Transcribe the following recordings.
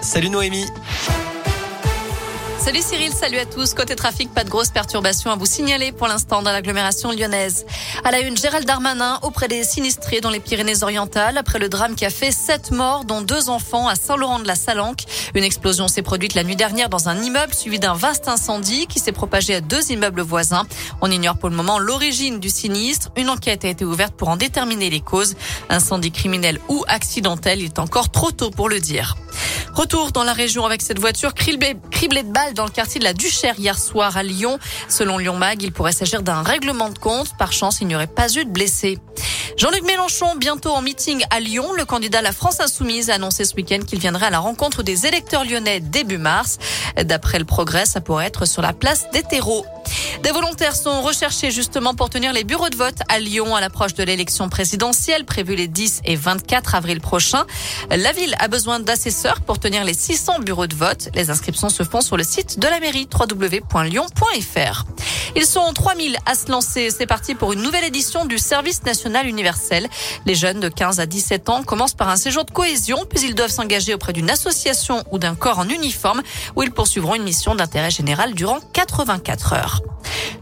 Salut Noémie. Salut Cyril, salut à tous. Côté trafic, pas de grosses perturbations à vous signaler pour l'instant dans l'agglomération lyonnaise. À la une, Gérald Darmanin auprès des sinistrés dans les Pyrénées-Orientales après le drame qui a fait sept morts, dont deux enfants à Saint-Laurent-de-la-Salanque. Une explosion s'est produite la nuit dernière dans un immeuble suivi d'un vaste incendie qui s'est propagé à deux immeubles voisins. On ignore pour le moment l'origine du sinistre. Une enquête a été ouverte pour en déterminer les causes. Incendie criminel ou accidentel, il est encore trop tôt pour le dire. Retour dans la région avec cette voiture criblée, de balles dans le quartier de la Duchère hier soir à Lyon. Selon Lyon Mag, il pourrait s'agir d'un règlement de compte. Par chance, il n'y aurait pas eu de blessés. Jean-Luc Mélenchon, bientôt en meeting à Lyon, le candidat à la France Insoumise a annoncé ce week-end qu'il viendrait à la rencontre des électeurs lyonnais début mars. D'après le progrès, ça pourrait être sur la place des terreaux. Des volontaires sont recherchés justement pour tenir les bureaux de vote à Lyon à l'approche de l'élection présidentielle prévue les 10 et 24 avril prochains. La ville a besoin d'assesseurs pour tenir les 600 bureaux de vote. Les inscriptions se font sur le site de la mairie www.lyon.fr. Ils sont 3000 à se lancer. C'est parti pour une nouvelle édition du service national universel. Les jeunes de 15 à 17 ans commencent par un séjour de cohésion, puis ils doivent s'engager auprès d'une association ou d'un corps en uniforme où ils poursuivront une mission d'intérêt général durant 84 heures.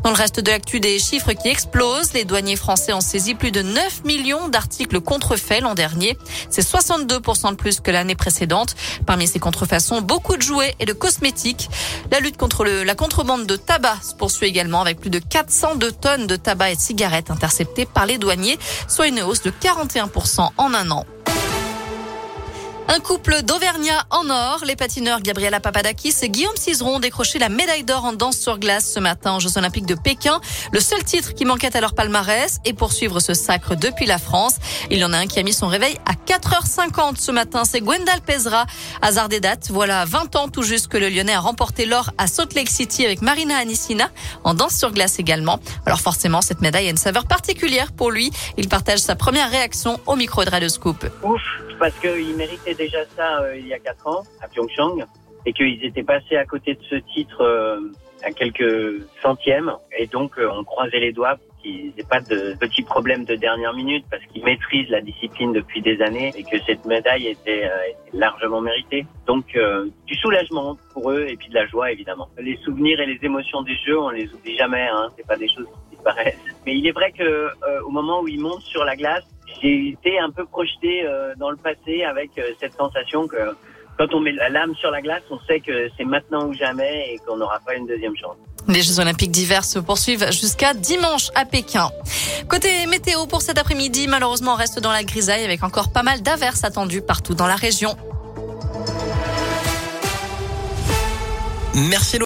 Dans le reste de l'actu, des chiffres qui explosent. Les douaniers français ont saisi plus de 9 millions d'articles contrefaits l'an dernier. C'est 62% de plus que l'année précédente. Parmi ces contrefaçons, beaucoup de jouets et de cosmétiques. La lutte contre la contrebande de tabac se poursuit également avec plus de 402 tonnes de tabac et de cigarettes interceptées par les douaniers, soit une hausse de 41% en un an. Un couple d'Auvergnat en or, les patineurs Gabriela Papadakis et Guillaume Cizeron ont décroché la médaille d'or en danse sur glace ce matin aux Jeux Olympiques de Pékin. Le seul titre qui manquait à leur palmarès et poursuivre ce sacre depuis la France. Il y en a un qui a mis son réveil à 4h50 ce matin. C'est Gwendal Pezra. Hasard des dates. Voilà 20 ans tout juste que le Lyonnais a remporté l'or à Salt Lake City avec Marina Anissina en danse sur glace également. Alors forcément, cette médaille a une saveur particulière pour lui. Il partage sa première réaction au micro de Radio Scoop. Ouf, parce qu'il méritait déjà ça euh, il y a quatre ans à Pyeongchang et qu'ils étaient passés à côté de ce titre euh, à quelques centièmes et donc euh, on croisait les doigts qu'ils n'aient pas de petits problèmes de dernière minute parce qu'ils maîtrisent la discipline depuis des années et que cette médaille était, largement méritée. Donc du soulagement pour eux et puis de la joie évidemment. Les souvenirs et les émotions des jeux, on les oublie jamais. Hein, c'est pas des choses qui disparaissent. Mais il est vrai que au moment où ils montent sur la glace, j'ai été un peu projeté euh, dans le passé avec euh, cette sensation que quand on met la lame sur la glace, on sait que c'est maintenant ou jamais et qu'on n'aura pas une deuxième chance. Les Jeux Olympiques d'hiver se poursuivent jusqu'à dimanche à Pékin. Côté météo pour cet après-midi, malheureusement on reste dans la grisaille avec encore pas mal d'averses attendues partout dans la région. Merci.